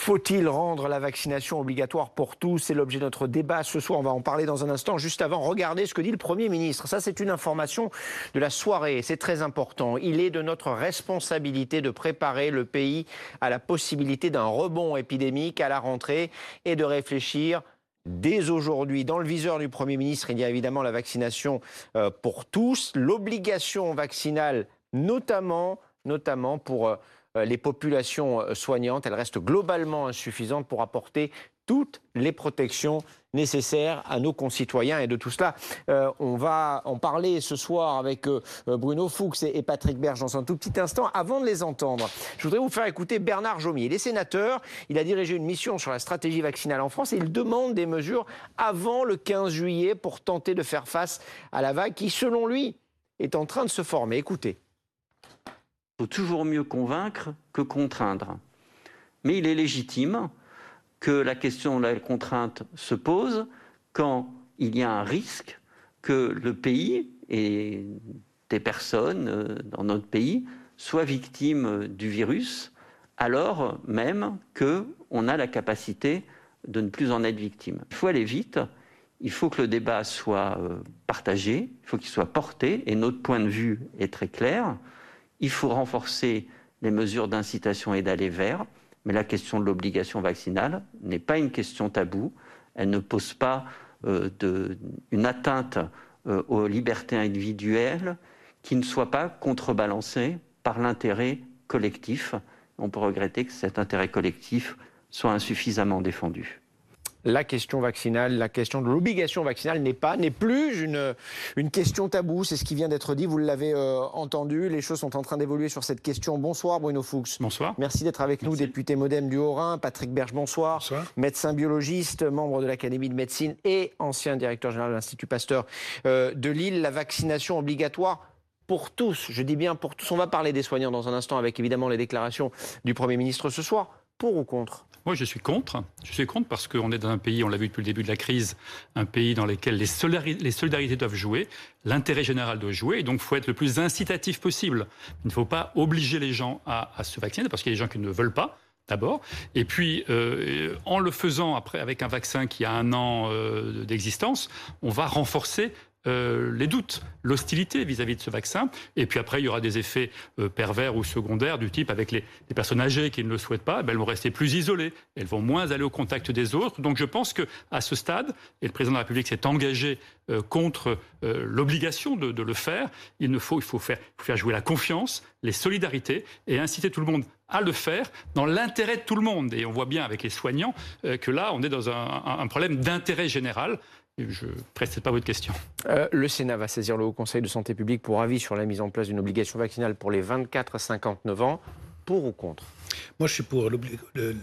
Faut-il rendre la vaccination obligatoire pour tous? C'est l'objet de notre débat ce soir. On va en parler dans un instant. Juste avant, regardez ce que dit le Premier ministre. Ça, c'est une information de la soirée. C'est très important. Il est de notre responsabilité de préparer le pays à la possibilité d'un rebond épidémique à la rentrée et de réfléchir Dès aujourd'hui, dans le viseur du Premier ministre, il y a évidemment la vaccination euh, pour tous, l'obligation vaccinale notamment, notamment pour euh, les populations euh, soignantes. Elle reste globalement insuffisante pour apporter toutes les protections nécessaires à nos concitoyens. Et de tout cela, euh, on va en parler ce soir avec euh, Bruno Fuchs et, Patrick Berge dans un tout petit instant. Avant de les entendre, je voudrais vous faire écouter Bernard Jomier. Il est sénateur, il a dirigé une mission sur la stratégie vaccinale en France et il demande des mesures avant le 15 juillet pour tenter de faire face à la vague qui, selon lui, est en train de se former. Écoutez. Faut toujours mieux convaincre que contraindre. Mais il est légitime que la question de la contrainte se pose quand il y a un risque que le pays et des personnes euh, dans notre pays soient victimes du virus, alors même qu'on a la capacité de ne plus en être victime. Il faut aller vite, il faut que le débat soit euh, partagé, il faut qu'il soit porté, et notre point de vue est très clair. Il faut renforcer les mesures d'incitation et d'aller vers mais la question de l'obligation vaccinale n'est pas une question taboue. Elle ne pose pas euh, une atteinte euh, aux libertés individuelles qui ne soit pas contrebalancée par l'intérêt collectif. On peut regretter que cet intérêt collectif soit insuffisamment défendu la question vaccinale, la question de l'obligation vaccinale n'est pas, n'est plus une, une question taboue. C'est ce qui vient d'être dit. Vous l'avez euh, entendu. Les choses sont en train d'évoluer sur cette question. Bonsoir, Bruno Fuchs. Bonsoir. Merci d'être avec nous, député modem du Haut-Rhin. Patrick Berge, bonsoir. Bonsoir. Médecin biologiste, membre de l'Académie de médecine et ancien directeur général de l'Institut Pasteur euh, de Lille. La vaccination obligatoire pour tous. Je dis bien pour tous. On va parler des soignants dans un instant avec évidemment les déclarations du Premier ministre ce soir. Pour ou contre? Moi, je suis contre. Je suis contre parce qu'on est dans un pays, on l'a vu depuis le début de la crise, un pays dans lequel les, solidarités doivent jouer, l'intérêt général doit jouer, et donc il faut être le plus incitatif possible. Il ne faut pas obliger les gens à, se vacciner parce qu'il y a des gens qui ne veulent pas d'abord. Et puis, euh, en le faisant après avec un vaccin qui a un an euh, d'existence, on va renforcer euh, les doutes, l'hostilité vis-à-vis de ce vaccin. Et puis après, il y aura des effets euh, pervers ou secondaires du type avec les, personnes âgées qui ne le souhaitent pas, ben, elles vont rester plus isolées, elles vont moins aller au contact des autres. Donc je pense que à ce stade, et le président de la République s'est engagé euh, contre l'obligation de, le faire, il, ne faut, il faut faire jouer la confiance, les solidarités et inciter tout le monde à le faire dans l'intérêt de tout le monde. Et on voit bien avec les soignants que là, on est dans un problème d'intérêt général je ne précède pas votre question. Euh, le Sénat va saisir le Haut Conseil de santé publique pour avis sur la mise en place d'une obligation vaccinale pour les 24 à 59 ans. Pour ou contre? Moi, je suis pour.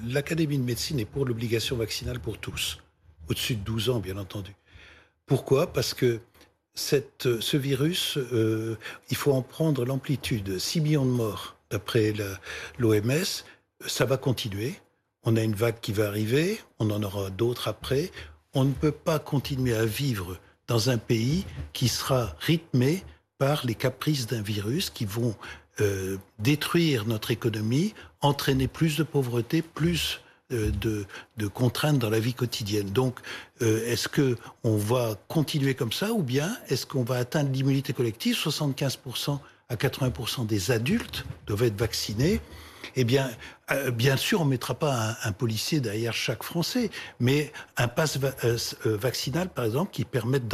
L'Académie de médecine est pour l'obligation vaccinale pour tous, au-dessus de 12 ans, bien entendu. Pourquoi? Parce que cette, ce virus, euh, il faut en prendre l'amplitude. 6 millions de morts, d'après l'OMS, ça va continuer. On a une vague qui va arriver, on en aura d'autres après on ne peut pas continuer à vivre dans un pays qui sera rythmé par les caprices d'un virus qui vont euh, détruire notre économie, entraîner plus de pauvreté, plus euh, de, contraintes dans la vie quotidienne. Donc, euh, est-ce que on va continuer comme ça ou bien est-ce qu'on va atteindre l'immunité collective? 75% à 80% des adultes doivent être vaccinés eh bien, euh, bien sûr, on ne mettra pas un, policier derrière chaque Français, mais un passe euh, euh, vaccinal, par exemple, qui permette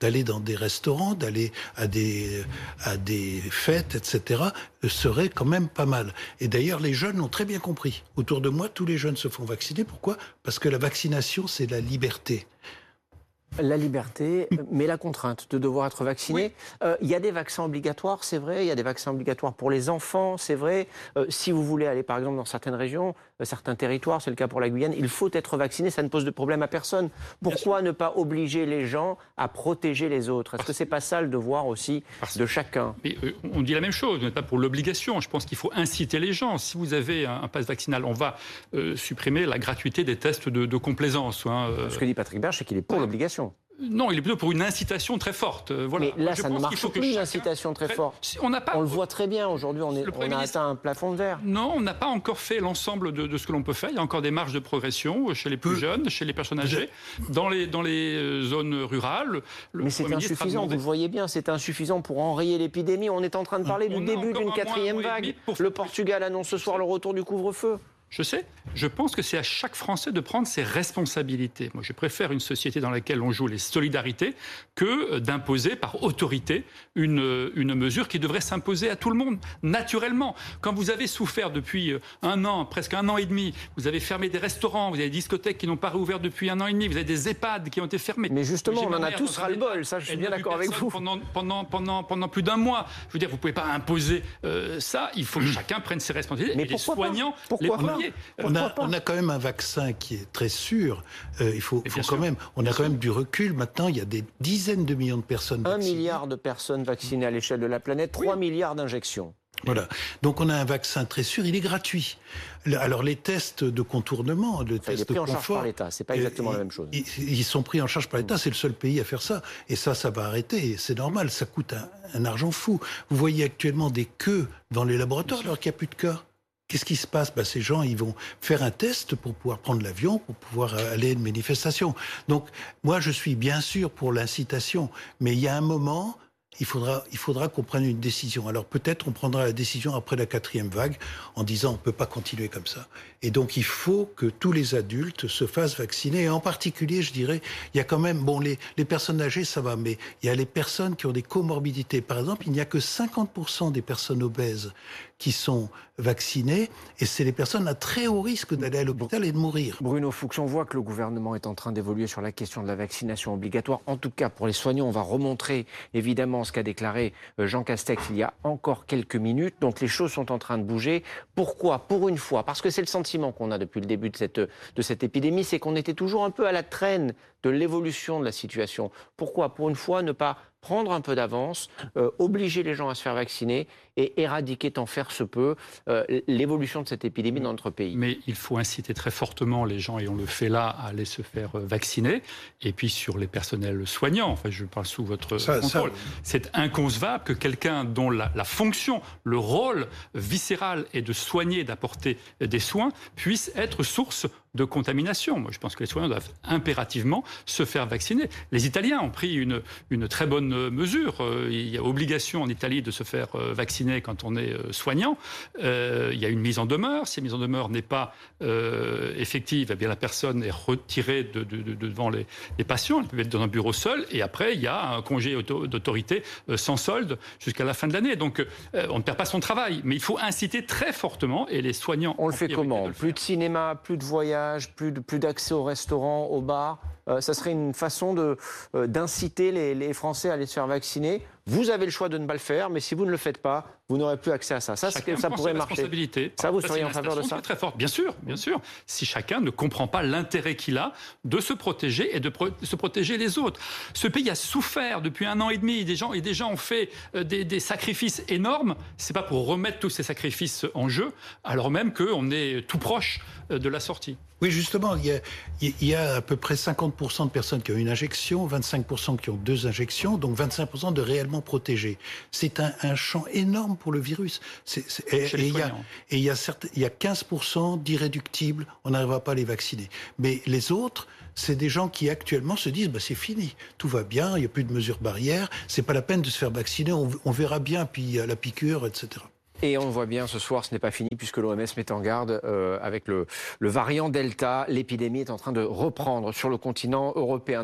d'aller dans des restaurants, d'aller à des, à des fêtes, etc., serait quand même pas mal. Et d'ailleurs, les jeunes l'ont très bien compris. Autour de moi, tous les jeunes se font vacciner. Pourquoi? Parce que la vaccination, c'est la liberté la liberté, mais la contrainte de devoir être vacciné. Euh, il y a des vaccins obligatoires, c'est vrai. Il y a des vaccins obligatoires pour les enfants, c'est vrai. Euh, si vous voulez aller, par exemple, dans certaines régions, euh, certains territoires, c'est le cas pour la Guyane, il faut être vacciné. Ça ne pose de problème à personne. Pourquoi ne pas obliger les gens à protéger les autres? Est-ce que c'est pas ça le devoir aussi de chacun? On dit la même chose, mais pas pour l'obligation. Je pense qu'il faut inciter les gens. Si vous avez un, passe vaccinal, on va supprimer la gratuité des tests de, complaisance. Hein, Ce que dit Patrick Berge, c'est qu'il est pour l'obligation. Non, il est plutôt pour une incitation très forte. Euh, voilà. Mais là, ça ne marche plus, une incitation très forte. On, pas... on le voit très bien aujourd'hui, on, on, a atteint un plafond de verre. Non, on n'a pas encore fait l'ensemble de, ce que l'on peut faire. Il y a encore des marges de progression chez les plus jeunes, chez les personnes âgées, dans les, dans les euh, zones rurales. Mais c'est insuffisant, vous le voyez bien, c'est insuffisant pour enrayer l'épidémie. On est en train de parler du début d'une quatrième vague. Le Portugal annonce ce soir le retour du couvre-feu. Je sais. Je pense que c'est à chaque Français de prendre ses responsabilités. Moi, je préfère une société dans laquelle on joue les solidarités que euh, d'imposer par autorité une, euh, une mesure qui devrait s'imposer à tout le monde, naturellement. Quand vous avez souffert depuis euh, un an, presque un an et demi, vous avez fermé des restaurants, vous avez des discothèques qui n'ont pas réouvert depuis un an et demi, vous avez des EHPAD qui ont été fermés. Mais justement, on en a tous ras-le-bol, ça, je suis bien d'accord avec vous. Pendant, pendant, pendant, pendant plus d'un mois. Je veux dire, vous ne pouvez pas imposer ça. Il faut que chacun prenne ses responsabilités. Mais les soignants, les on, a, on a, quand même un vaccin qui est très sûr. Euh, il faut, faut quand même, on a quand même du recul. Maintenant, il y a des dizaines de millions de personnes. Un milliard de personnes vaccinées à l'échelle de la planète, 3 milliards d'injections. Voilà. Donc on a un vaccin très sûr, il est gratuit. Alors les tests de contournement, le test il est pris en charge par l'État, c'est pas exactement la même chose. Ils, sont pris en charge par l'État, c'est le seul pays à faire ça. Et ça, ça va arrêter. C'est normal, ça coûte un, un, argent fou. Vous voyez actuellement des queues dans les laboratoires alors qu'il n'y a plus de cas. Qu'est-ce qui se passe? Ben, Ces gens, ils vont faire un test pour pouvoir prendre l'avion, pour pouvoir euh, aller à une manifestation. Donc, moi, je suis bien sûr pour l'incitation, mais il y a un moment, il faudra, il faudra qu'on prenne une décision. Alors peut-être on prendra la décision après la quatrième vague en disant on ne peut pas continuer comme ça. Et donc il faut que tous les adultes se fassent vacciner. Et en particulier, je dirais, il y a quand même, bon, les, les personnes âgées, ça va, mais il y a les personnes qui ont des comorbidités. Par exemple, il n'y a que 50% des personnes obèses qui sont vaccinées, et c'est les personnes à très haut risque d'aller à l'hôpital et de mourir. Bruno Fuchs, on voit que le gouvernement est en train d'évoluer sur la question de la vaccination obligatoire. En tout cas, pour les soignants, on va remontrer évidemment ce qu'a déclaré euh, Jean Castex il y a encore quelques minutes. Donc les choses sont en train de bouger. Pourquoi? Pour une fois, parce que c'est le sentiment qu'on a depuis le début de cette, de cette épidémie, c'est qu'on était toujours un peu à la traîne de l'évolution de la situation. Pourquoi? Pour une fois, ne pas prendre un peu d'avance, euh, obliger les gens à se faire vacciner et éradiquer tant faire se peut euh, l'évolution de cette épidémie dans notre pays. Mais il faut inciter très fortement les gens, et on le fait là, à aller se faire euh, vacciner. Et puis sur les personnels soignants, enfin, je parle sous votre contrôle, c'est inconcevable que quelqu'un dont la, la, fonction, le rôle viscéral est de soigner, d'apporter des soins, puisse être source de contamination. Moi, je pense que les soignants doivent impérativement se faire vacciner. Les Italiens ont pris une, une très bonne mesure. Euh, il y a obligation en Italie de se faire vacciner quand on est euh, soignant. Euh, il y a une mise en demeure. Si la mise en demeure n'est pas euh, effective, eh bien la personne est retirée de, devant les, patients. Elle peut être dans un bureau seul. Et après, il y a un congé d'autorité sans solde jusqu'à la fin de l'année. Donc, on ne perd pas son travail. Mais il faut inciter très fortement. Et les soignants. On le fait comment Plus de cinéma, plus de plus d'accès au restaurant, au bar ça serait une façon d'inciter les, les Français à aller se faire vacciner vous avez le choix de ne pas le faire, mais si vous ne le faites pas, vous n'aurez plus accès à ça. Ça, ça pourrait marcher. Ça, vous seriez en faveur de ça Très fort, bien sûr, bien sûr. Si chacun ne comprend pas l'intérêt qu'il a de se protéger et de, se protéger les autres. Ce pays a souffert depuis un an et demi. Des gens et des gens ont fait euh, des, sacrifices énormes. C'est pas pour remettre tous ces sacrifices en jeu, alors même qu'on est tout proche euh, de la sortie. Oui, justement, il y, a, il y a à peu près 50% de personnes qui ont une injection, 25% qui ont deux injections, donc 25% de réellement protégés. C'est un, un, champ énorme pour le virus. et, il y a, et il y a, il y a 15% d'irréductibles, on n'arrivera pas à les vacciner. Mais les autres, c'est des gens qui actuellement se disent bah, c'est fini, tout va bien, il n'y a plus de mesures barrières, c'est pas la peine de se faire vacciner, on, on verra bien, puis la piqûre, etc. Et on voit bien ce soir, ce n'est pas fini puisque l'OMS met en garde euh, avec le, le variant Delta. L'épidémie est en train de reprendre sur le continent européen.